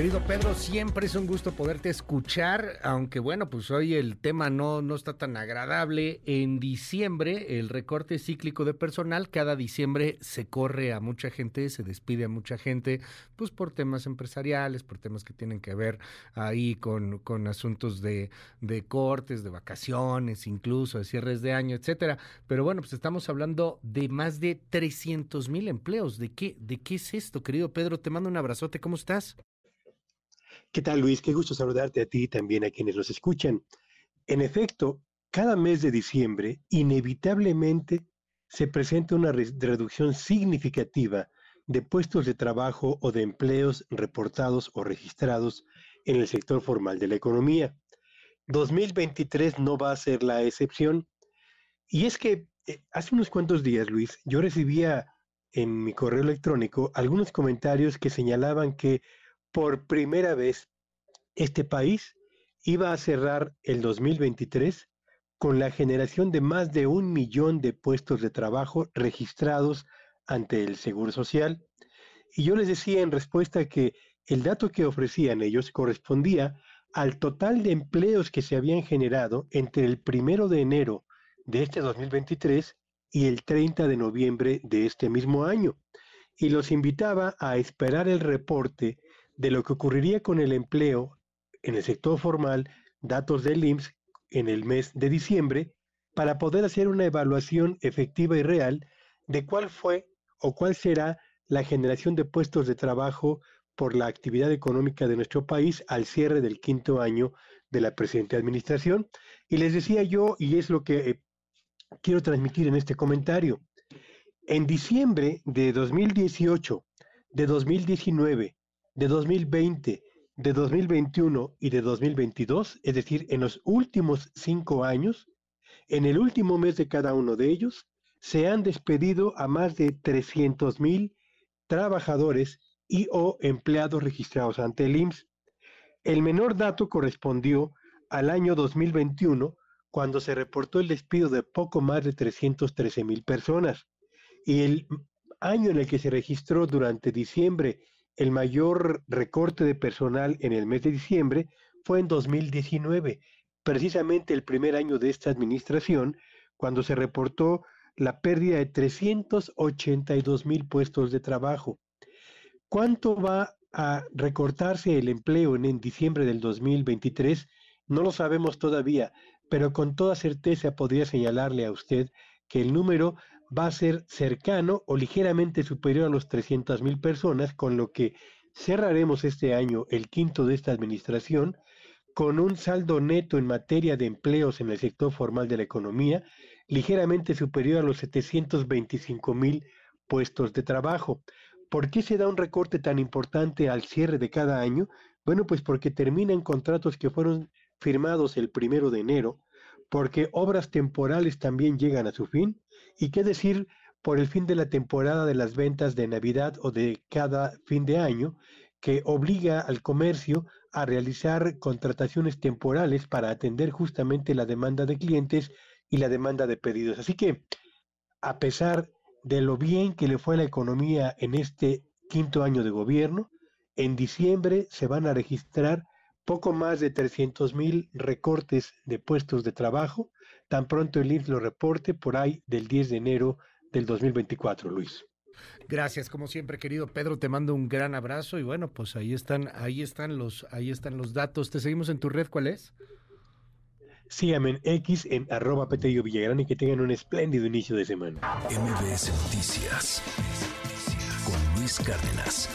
Querido Pedro, siempre es un gusto poderte escuchar, aunque bueno, pues hoy el tema no, no está tan agradable. En diciembre, el recorte cíclico de personal, cada diciembre se corre a mucha gente, se despide a mucha gente, pues por temas empresariales, por temas que tienen que ver ahí con, con asuntos de, de cortes, de vacaciones, incluso de cierres de año, etcétera. Pero bueno, pues estamos hablando de más de 300 mil empleos. ¿De qué, ¿De qué es esto, querido Pedro? Te mando un abrazote, ¿cómo estás? ¿Qué tal, Luis? Qué gusto saludarte a ti y también a quienes nos escuchan. En efecto, cada mes de diciembre, inevitablemente, se presenta una reducción significativa de puestos de trabajo o de empleos reportados o registrados en el sector formal de la economía. 2023 no va a ser la excepción. Y es que eh, hace unos cuantos días, Luis, yo recibía en mi correo electrónico algunos comentarios que señalaban que por primera vez este país iba a cerrar el 2023 con la generación de más de un millón de puestos de trabajo registrados ante el Seguro Social. Y yo les decía en respuesta que el dato que ofrecían ellos correspondía al total de empleos que se habían generado entre el primero de enero de este 2023 y el 30 de noviembre de este mismo año. Y los invitaba a esperar el reporte de lo que ocurriría con el empleo en el sector formal, datos del IMSS en el mes de diciembre, para poder hacer una evaluación efectiva y real de cuál fue o cuál será la generación de puestos de trabajo por la actividad económica de nuestro país al cierre del quinto año de la presente administración. Y les decía yo, y es lo que eh, quiero transmitir en este comentario, en diciembre de 2018, de 2019, de 2020, de 2021 y de 2022, es decir, en los últimos cinco años, en el último mes de cada uno de ellos, se han despedido a más de 300 mil trabajadores y o empleados registrados ante el IMSS. El menor dato correspondió al año 2021, cuando se reportó el despido de poco más de 313 mil personas. Y el año en el que se registró durante diciembre el mayor recorte de personal en el mes de diciembre fue en 2019, precisamente el primer año de esta administración, cuando se reportó la pérdida de 382 mil puestos de trabajo. ¿Cuánto va a recortarse el empleo en, en, diciembre del 2023? No lo sabemos todavía, pero con toda certeza podría señalarle a usted que el número va a ser cercano o ligeramente superior a los 300 mil personas, con lo que cerraremos este año, el quinto de esta administración, con un saldo neto en materia de empleos en el sector formal de la economía, ligeramente superior a los 725 mil puestos de trabajo. ¿Por qué se da un recorte tan importante al cierre de cada año? Bueno, pues porque terminan contratos que fueron firmados el primero de enero, porque obras temporales también llegan a su fin, y qué decir por el fin de la temporada de las ventas de Navidad o de cada fin de año, que obliga al comercio a realizar contrataciones temporales para atender justamente la demanda de clientes y la demanda de pedidos. Así que, a pesar de lo bien que le fue a la economía en este quinto año de gobierno, en diciembre se van a registrar poco más de 300 mil recortes de puestos de trabajo, tan pronto el INS lo reporte por ahí del 10 de enero del 2024, Luis. Gracias, como siempre, querido Pedro, te mando un gran abrazo y bueno, pues ahí están, ahí están los, ahí están los datos. Te seguimos en tu red, ¿cuál es? Síganme en X en arroba Petello Villagrán y que tengan un espléndido inicio de semana. MBS Noticias con Luis Cárdenas.